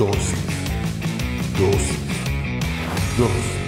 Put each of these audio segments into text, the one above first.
Dosis. Dosis. Dosis.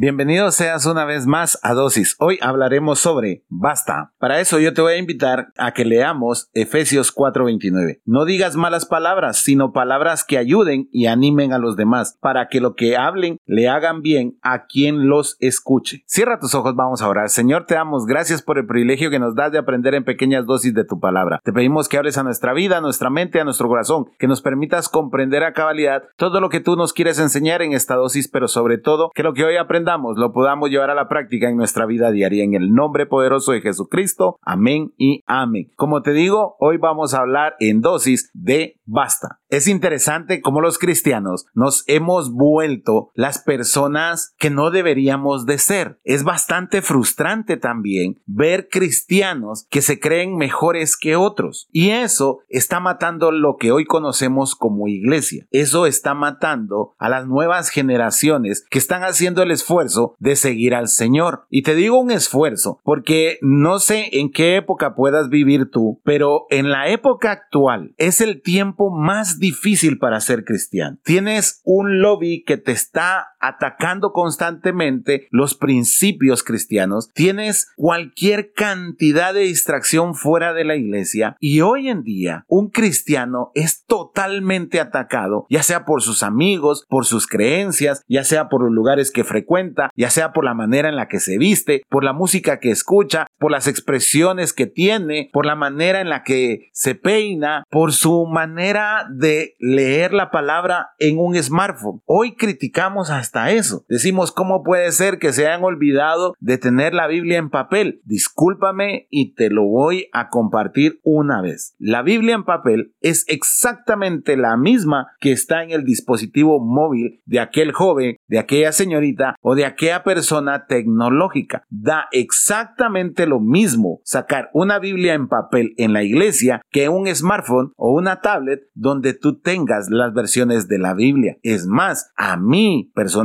Bienvenido seas una vez más a Dosis. Hoy hablaremos sobre basta. Para eso yo te voy a invitar a que leamos Efesios 4:29. No digas malas palabras, sino palabras que ayuden y animen a los demás, para que lo que hablen le hagan bien a quien los escuche. Cierra tus ojos, vamos a orar. Señor, te damos gracias por el privilegio que nos das de aprender en pequeñas dosis de tu palabra. Te pedimos que hables a nuestra vida, a nuestra mente, a nuestro corazón, que nos permitas comprender a cabalidad todo lo que tú nos quieres enseñar en esta dosis, pero sobre todo que lo que hoy lo podamos llevar a la práctica en nuestra vida diaria. En el nombre poderoso de Jesucristo. Amén y amén. Como te digo, hoy vamos a hablar en dosis de basta. Es interesante cómo los cristianos nos hemos vuelto las personas que no deberíamos de ser. Es bastante frustrante también ver cristianos que se creen mejores que otros. Y eso está matando lo que hoy conocemos como iglesia. Eso está matando a las nuevas generaciones que están haciendo el esfuerzo de seguir al Señor. Y te digo un esfuerzo porque no sé en qué época puedas vivir tú, pero en la época actual es el tiempo más difícil para ser cristiano. Tienes un lobby que te está atacando constantemente los principios cristianos. Tienes cualquier cantidad de distracción fuera de la iglesia y hoy en día un cristiano es totalmente atacado, ya sea por sus amigos, por sus creencias, ya sea por los lugares que frecuenta, ya sea por la manera en la que se viste, por la música que escucha, por las expresiones que tiene, por la manera en la que se peina, por su manera de leer la palabra en un smartphone. Hoy criticamos eso. Decimos, ¿cómo puede ser que se hayan olvidado de tener la Biblia en papel? Discúlpame y te lo voy a compartir una vez. La Biblia en papel es exactamente la misma que está en el dispositivo móvil de aquel joven, de aquella señorita o de aquella persona tecnológica. Da exactamente lo mismo sacar una Biblia en papel en la iglesia que un smartphone o una tablet donde tú tengas las versiones de la Biblia. Es más, a mí personalmente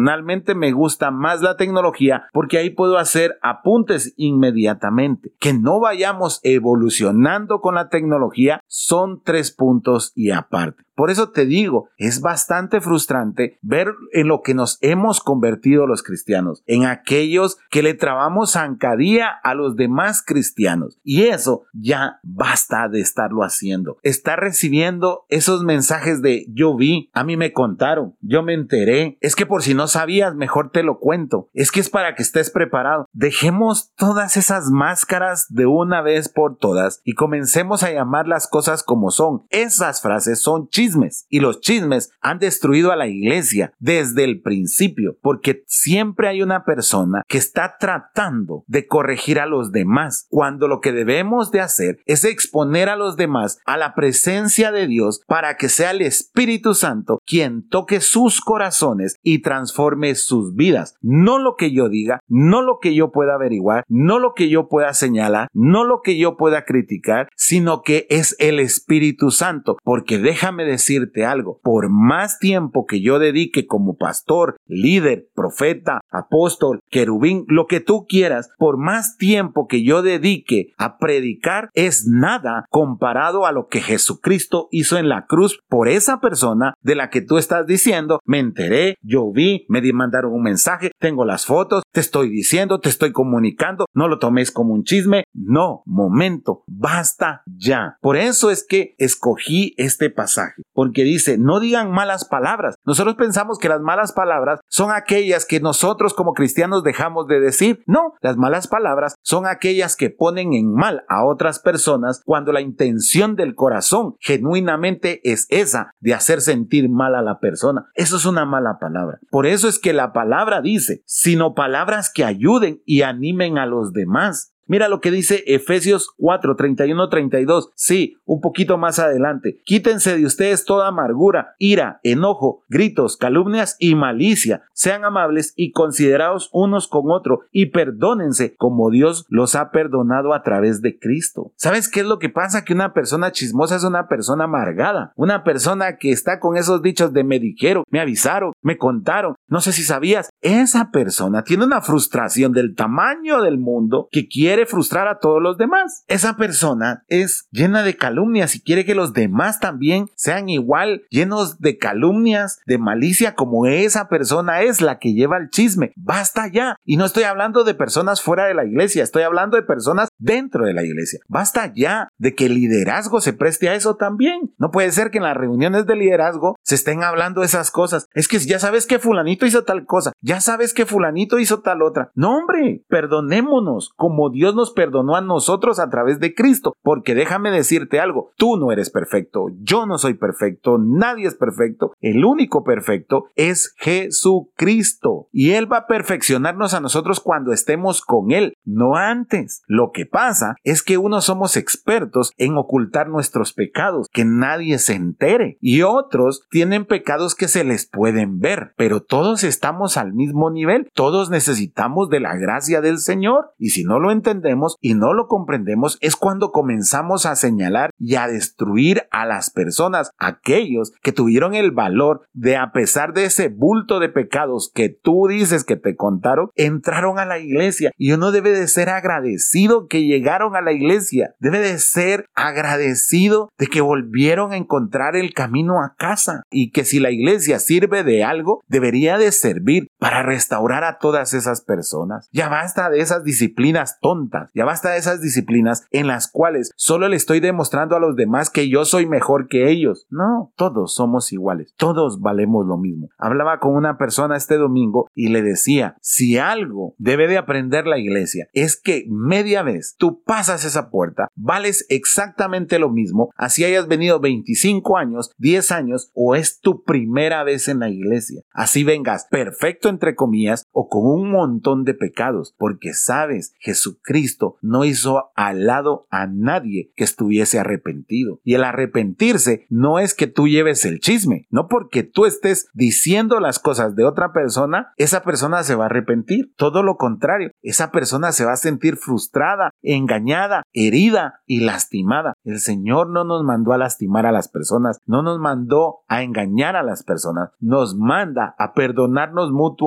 me gusta más la tecnología porque ahí puedo hacer apuntes inmediatamente. Que no vayamos evolucionando con la tecnología son tres puntos y aparte. Por eso te digo, es bastante frustrante ver en lo que nos hemos convertido los cristianos, en aquellos que le trabamos zancadía a los demás cristianos. Y eso ya basta de estarlo haciendo. Está recibiendo esos mensajes de yo vi, a mí me contaron, yo me enteré. Es que por si no sabías, mejor te lo cuento. Es que es para que estés preparado. Dejemos todas esas máscaras de una vez por todas y comencemos a llamar las cosas como son. Esas frases son chismes y los chismes han destruido a la iglesia desde el principio porque siempre hay una persona que está tratando de corregir a los demás cuando lo que debemos de hacer es exponer a los demás a la presencia de Dios para que sea el Espíritu Santo quien toque sus corazones y transforme sus vidas. No lo que yo diga, no lo que yo pueda averiguar, no lo que yo pueda señalar, no lo que yo pueda criticar, sino que es el Espíritu Santo. Porque déjame decirte algo, por más tiempo que yo dedique como pastor, líder, profeta, apóstol, querubín, lo que tú quieras, por más tiempo que yo dedique a predicar, es nada comparado a lo que Jesucristo hizo en la cruz por esa persona de la que tú estás diciendo, me enteré, yo vi, me mandaron un mensaje, tengo las fotos, te estoy diciendo, te estoy comunicando, no lo tomes como un chisme, no, momento, basta ya. Por eso es que escogí este pasaje, porque dice, no digan malas palabras. Nosotros pensamos que las malas palabras son aquellas que nosotros como cristianos dejamos de decir. No, las malas palabras son aquellas que ponen en mal a otras personas cuando la intención del corazón genuinamente es esa de hacer sentir mal a la persona. Eso es una mala palabra. Por es que la palabra dice, sino palabras que ayuden y animen a los demás. Mira lo que dice Efesios 4, 31, 32. Sí, un poquito más adelante. Quítense de ustedes toda amargura, ira, enojo, gritos, calumnias y malicia. Sean amables y considerados unos con otros y perdónense como Dios los ha perdonado a través de Cristo. ¿Sabes qué es lo que pasa? Que una persona chismosa es una persona amargada. Una persona que está con esos dichos de me dijeron, me avisaron, me contaron. No sé si sabías, esa persona tiene una frustración del tamaño del mundo que quiere frustrar a todos los demás. Esa persona es llena de calumnias y quiere que los demás también sean igual, llenos de calumnias, de malicia, como esa persona es la que lleva el chisme. Basta ya. Y no estoy hablando de personas fuera de la iglesia, estoy hablando de personas dentro de la iglesia. Basta ya de que el liderazgo se preste a eso también. No puede ser que en las reuniones de liderazgo se estén hablando esas cosas. Es que ya sabes que fulanito hizo tal cosa, ya sabes que fulanito hizo tal otra. No, hombre, perdonémonos como Dios nos perdonó a nosotros a través de Cristo. Porque déjame decirte algo, tú no eres perfecto, yo no soy perfecto, nadie es perfecto. El único perfecto es Jesucristo. Y Él va a perfeccionarnos a nosotros cuando estemos con Él, no antes. Lo que pasa es que unos somos expertos en ocultar nuestros pecados, que nadie se entere. Y otros tienen pecados que se les pueden ver. Pero todos estamos al mismo nivel. Todos necesitamos de la gracia del Señor. Y si no lo entendemos y no lo comprendemos, es cuando comenzamos a señalar y a destruir a las personas, aquellos que tuvieron el valor de, a pesar de ese bulto de pecados que tú dices que te contaron, entraron a la iglesia. Y uno debe de ser agradecido que llegaron a la iglesia. Debe de ser agradecido de que volvieron a encontrar el camino a casa. Y que si la iglesia sirve de algo, debería de servir para restaurar a todas esas personas. Ya basta de esas disciplinas tontas. Ya basta de esas disciplinas en las cuales solo le estoy demostrando a los demás que yo soy mejor que ellos. No, todos somos iguales. Todos valemos lo mismo. Hablaba con una persona este domingo y le decía, si algo debe de aprender la iglesia es que media vez tú pasas esa puerta, vales exactamente lo mismo, así hayas venido 25 años, 10 años o es tu primera vez en la iglesia. Así vengas perfecto entre comillas o con un montón de pecados, porque sabes, Jesucristo no hizo al lado a nadie que estuviese arrepentido. Y el arrepentirse no es que tú lleves el chisme, no porque tú estés diciendo las cosas de otra persona, esa persona se va a arrepentir. Todo lo contrario, esa persona se va a sentir frustrada, engañada, herida y lastimada. El Señor no nos mandó a lastimar a las personas, no nos mandó a engañar a las personas, nos manda a perdonarnos mutuamente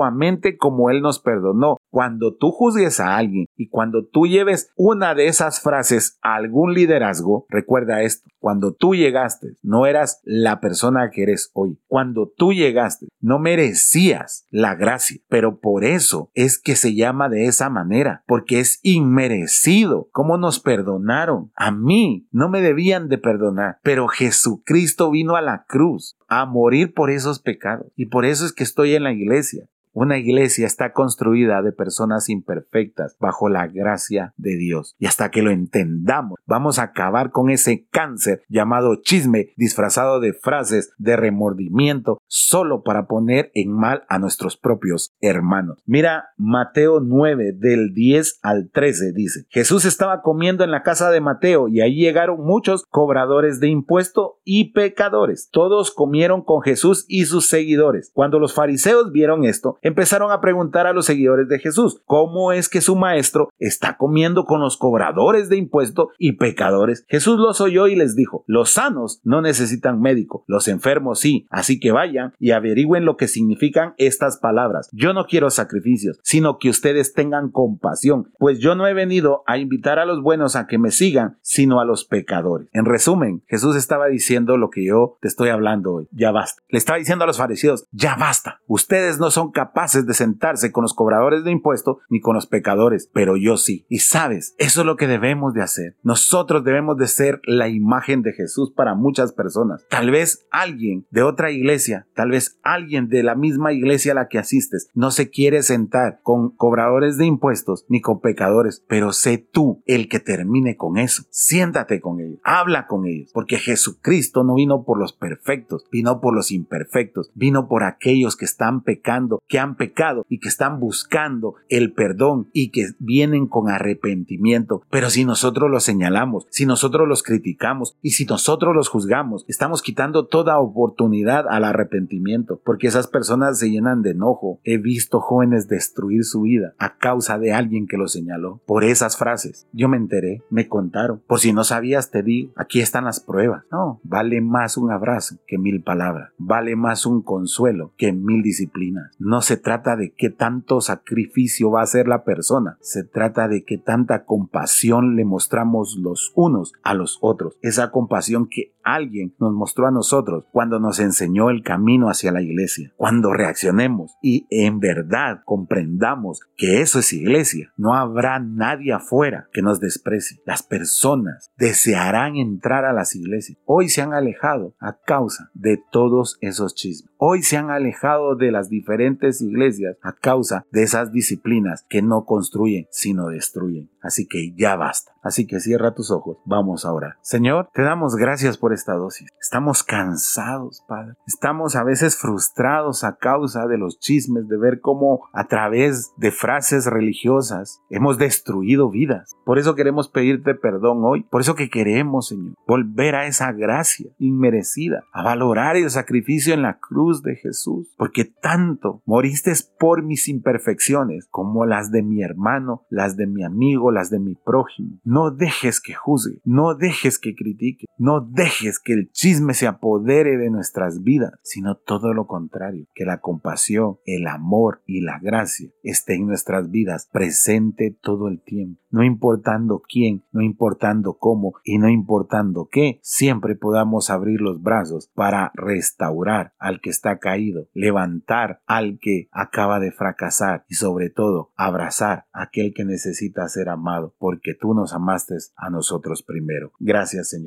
como Él nos perdonó. Cuando tú juzgues a alguien y cuando tú lleves una de esas frases a algún liderazgo, recuerda esto, cuando tú llegaste no eras la persona que eres hoy. Cuando tú llegaste no merecías la gracia, pero por eso es que se llama de esa manera, porque es inmerecido. ¿Cómo nos perdonaron? A mí no me debían de perdonar, pero Jesucristo vino a la cruz a morir por esos pecados. Y por eso es que estoy en la iglesia. Una iglesia está construida de personas imperfectas bajo la gracia de Dios. Y hasta que lo entendamos, vamos a acabar con ese cáncer llamado chisme disfrazado de frases de remordimiento solo para poner en mal a nuestros propios hermanos. Mira, Mateo 9 del 10 al 13 dice, Jesús estaba comiendo en la casa de Mateo y ahí llegaron muchos cobradores de impuesto y pecadores. Todos comieron con Jesús y sus seguidores. Cuando los fariseos vieron esto, empezaron a preguntar a los seguidores de Jesús, ¿cómo es que su maestro está comiendo con los cobradores de impuestos y pecadores? Jesús los oyó y les dijo, los sanos no necesitan médico, los enfermos sí, así que vayan y averigüen lo que significan estas palabras. Yo no quiero sacrificios, sino que ustedes tengan compasión, pues yo no he venido a invitar a los buenos a que me sigan, sino a los pecadores. En resumen, Jesús estaba diciendo lo que yo te estoy hablando hoy, ya basta. Le estaba diciendo a los fariseos, ya basta, ustedes no son capaces de sentarse con los cobradores de impuestos ni con los pecadores, pero yo sí. Y sabes, eso es lo que debemos de hacer. Nosotros debemos de ser la imagen de Jesús para muchas personas. Tal vez alguien de otra iglesia, tal vez alguien de la misma iglesia a la que asistes, no se quiere sentar con cobradores de impuestos ni con pecadores, pero sé tú el que termine con eso. Siéntate con ellos, habla con ellos, porque Jesucristo no vino por los perfectos, vino por los imperfectos, vino por aquellos que están pecando, que han pecado y que están buscando el perdón y que vienen con arrepentimiento. Pero si nosotros los señalamos, si nosotros los criticamos, Y si nosotros los juzgamos, estamos quitando toda oportunidad al arrepentimiento, porque esas personas se llenan de enojo. He visto jóvenes destruir su vida a causa de alguien que lo señaló. Por esas frases, yo me enteré, me contaron. Por si no sabías, te digo, aquí están las pruebas. No, vale más un abrazo que mil palabras. Vale más un consuelo que mil disciplinas. No se trata de qué tanto sacrificio va a hacer la persona. Se trata de qué tanta compasión le mostramos los unos a los otros. Esa compasión que alguien nos mostró a nosotros cuando nos enseñó el camino hacia la iglesia. Cuando reaccionemos y en verdad comprendamos que eso es iglesia, no habrá nadie afuera que nos desprecie. Las personas desearán entrar a las iglesias. Hoy se han alejado a causa de todos esos chismes. Hoy se han alejado de las diferentes iglesias a causa de esas disciplinas que no construyen, sino destruyen. Así que ya basta. Así que cierra tus ojos. Vamos a orar. Señor, te damos gracias por esta dosis. Estamos cansados, Padre. Estamos a veces frustrados a causa de los chismes, de ver cómo a través de frases religiosas hemos destruido vidas. Por eso queremos pedirte perdón hoy. Por eso que queremos, Señor, volver a esa gracia inmerecida, a valorar el sacrificio en la cruz de Jesús. Porque tanto moriste por mis imperfecciones como las de mi hermano, las de mi amigo, las de mi prójimo. No dejes que juzgue, no dejes que critique, no dejes que el chisme se apodere de nuestras vidas, sino todo lo contrario, que la compasión, el amor y la gracia esté en nuestras vidas presente todo el tiempo, no importando quién, no importando cómo y no importando qué, siempre podamos abrir los brazos para restaurar al que está caído, levantar al que acaba de fracasar y sobre todo abrazar a aquel que necesita ser amado, porque tú nos amaste a nosotros primero. Gracias